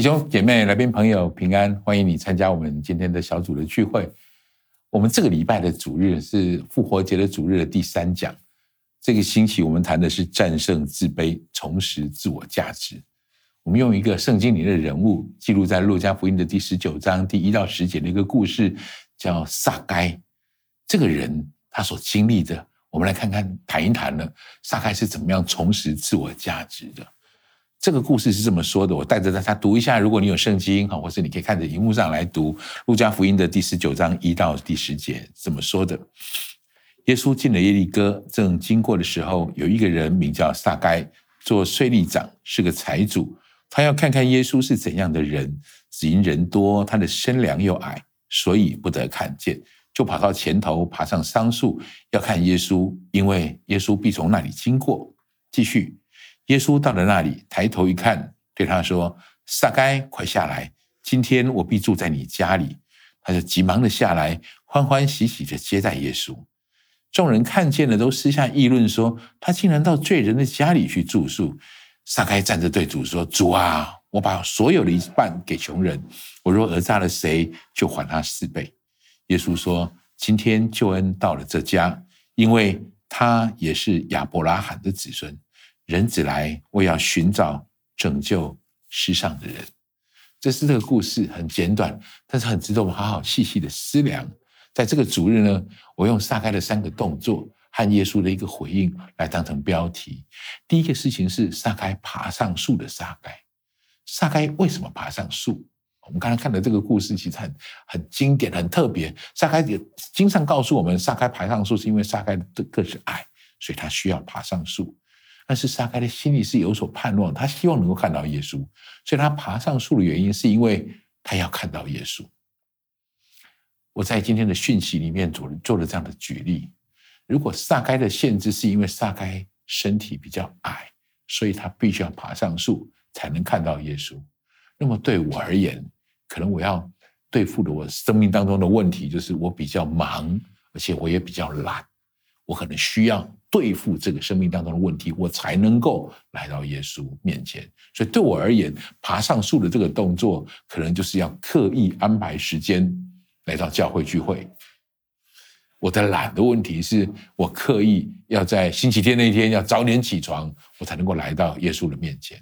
弟兄姐妹、来宾朋友平安，欢迎你参加我们今天的小组的聚会。我们这个礼拜的主日是复活节的主日的第三讲。这个星期我们谈的是战胜自卑，重拾自我价值。我们用一个圣经里的人物记录在路加福音的第十九章第一到十节的一个故事，叫撒该。这个人他所经历的，我们来看看谈一谈呢，撒该是怎么样重拾自我价值的。这个故事是这么说的，我带着大家读一下。如果你有圣经哈，或是你可以看着荧幕上来读路加福音的第十九章一到第十节，怎么说的？耶稣进了耶利哥，正经过的时候，有一个人名叫撒该，做税吏长，是个财主。他要看看耶稣是怎样的人，只因人多，他的身量又矮，所以不得看见，就跑到前头，爬上桑树，要看耶稣，因为耶稣必从那里经过。继续。耶稣到了那里，抬头一看，对他说：“撒该，快下来！今天我必住在你家里。”他就急忙的下来，欢欢喜喜的接待耶稣。众人看见了，都私下议论说：“他竟然到罪人的家里去住宿。”撒该站着对主说：“主啊，我把所有的一半给穷人，我若讹诈了谁，就还他四倍。”耶稣说：“今天救恩到了这家，因为他也是亚伯拉罕的子孙。”人子来，我要寻找拯救世上的人。这是这个故事很简短，但是很值得我们好好细细的思量。在这个主日呢，我用撒该的三个动作和耶稣的一个回应来当成标题。第一个事情是撒该爬上树的撒该。撒该为什么爬上树？我们刚才看的这个故事其实很很经典、很特别。撒该也经常告诉我们，撒该爬上树是因为撒该的个子矮，所以他需要爬上树。但是撒该的心里是有所盼望，他希望能够看到耶稣，所以他爬上树的原因是因为他要看到耶稣。我在今天的讯息里面做做了这样的举例：如果撒该的限制是因为撒该身体比较矮，所以他必须要爬上树才能看到耶稣。那么对我而言，可能我要对付的我生命当中的问题就是我比较忙，而且我也比较懒，我可能需要。对付这个生命当中的问题，我才能够来到耶稣面前。所以对我而言，爬上树的这个动作，可能就是要刻意安排时间来到教会聚会。我的懒的问题是我刻意要在星期天那一天要早点起床，我才能够来到耶稣的面前。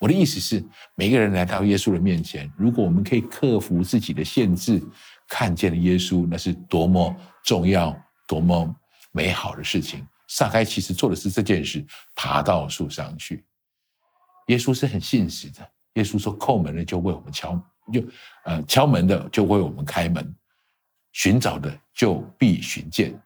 我的意思是，每个人来到耶稣的面前，如果我们可以克服自己的限制，看见了耶稣，那是多么重要、多么美好的事情。撒该其实做的是这件事，爬到树上去。耶稣是很信实的。耶稣说：“叩门的就为我们敲，就呃敲门的就为我们开门，寻找的就必寻见。”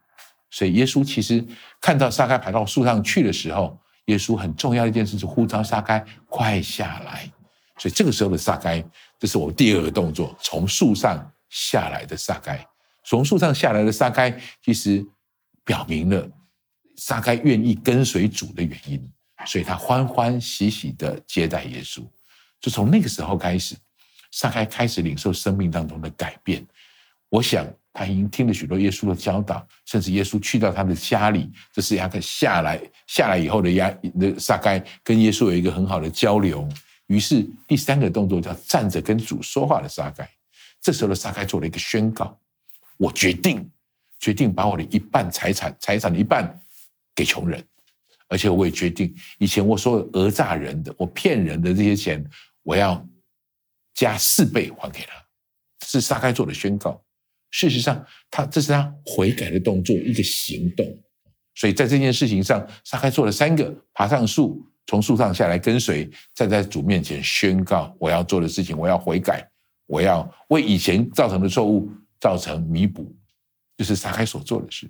所以耶稣其实看到撒该爬到树上去的时候，耶稣很重要的一件事是呼召撒该快下来。所以这个时候的撒该，这是我第二个动作：从树上下来的撒该。从树上下来的撒该，其实表明了。撒该愿意跟随主的原因，所以他欢欢喜喜的接待耶稣。就从那个时候开始，撒该开始领受生命当中的改变。我想他已经听了许多耶稣的教导，甚至耶稣去到他的家里，这是雅各下来下来以后的亚那撒该跟耶稣有一个很好的交流。于是第三个动作叫站着跟主说话的撒该。这时候的撒该做了一个宣告：我决定决定把我的一半财产财产的一半。给穷人，而且我也决定，以前我所有讹诈人的、我骗人的这些钱，我要加四倍还给他。是撒开做的宣告。事实上，他这是他悔改的动作，一个行动。所以在这件事情上，撒开做了三个：爬上树，从树上下来跟随，站在主面前宣告我要做的事情，我要悔改，我要为以前造成的错误造成弥补，就是撒该所做的事。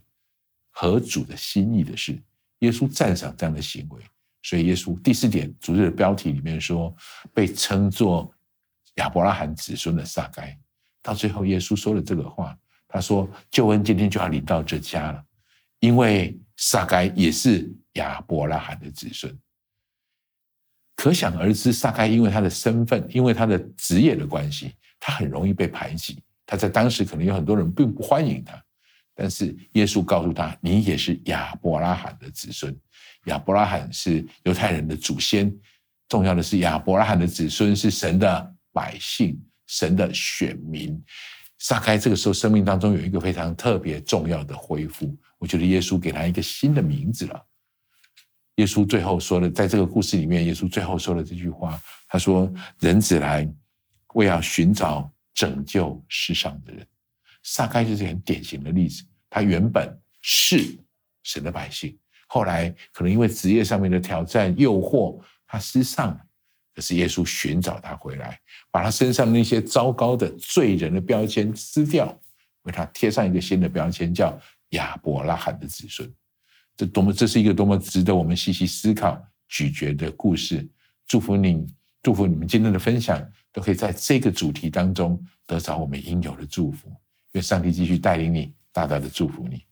合主的心意的事，耶稣赞赏这样的行为，所以耶稣第四点主日的标题里面说，被称作亚伯拉罕子孙的撒该，到最后耶稣说了这个话，他说救恩今天就要临到这家了，因为撒该也是亚伯拉罕的子孙，可想而知，撒该因为他的身份，因为他的职业的关系，他很容易被排挤，他在当时可能有很多人并不欢迎他。但是耶稣告诉他：“你也是亚伯拉罕的子孙。亚伯拉罕是犹太人的祖先。重要的是，亚伯拉罕的子孙是神的百姓，神的选民。撒该这个时候生命当中有一个非常特别重要的恢复，我觉得耶稣给他一个新的名字了。耶稣最后说的，在这个故事里面，耶稣最后说的这句话，他说：“人子来，为要寻找拯救世上的人。”撒该就是很典型的例子，他原本是神的百姓，后来可能因为职业上面的挑战、诱惑，他失丧了。可是耶稣寻找他回来，把他身上那些糟糕的罪人的标签撕掉，为他贴上一个新的标签，叫亚伯拉罕的子孙。这多么，这是一个多么值得我们细细思考、咀嚼的故事。祝福你，祝福你们今天的分享，都可以在这个主题当中得着我们应有的祝福。愿上帝继续带领你，大大的祝福你。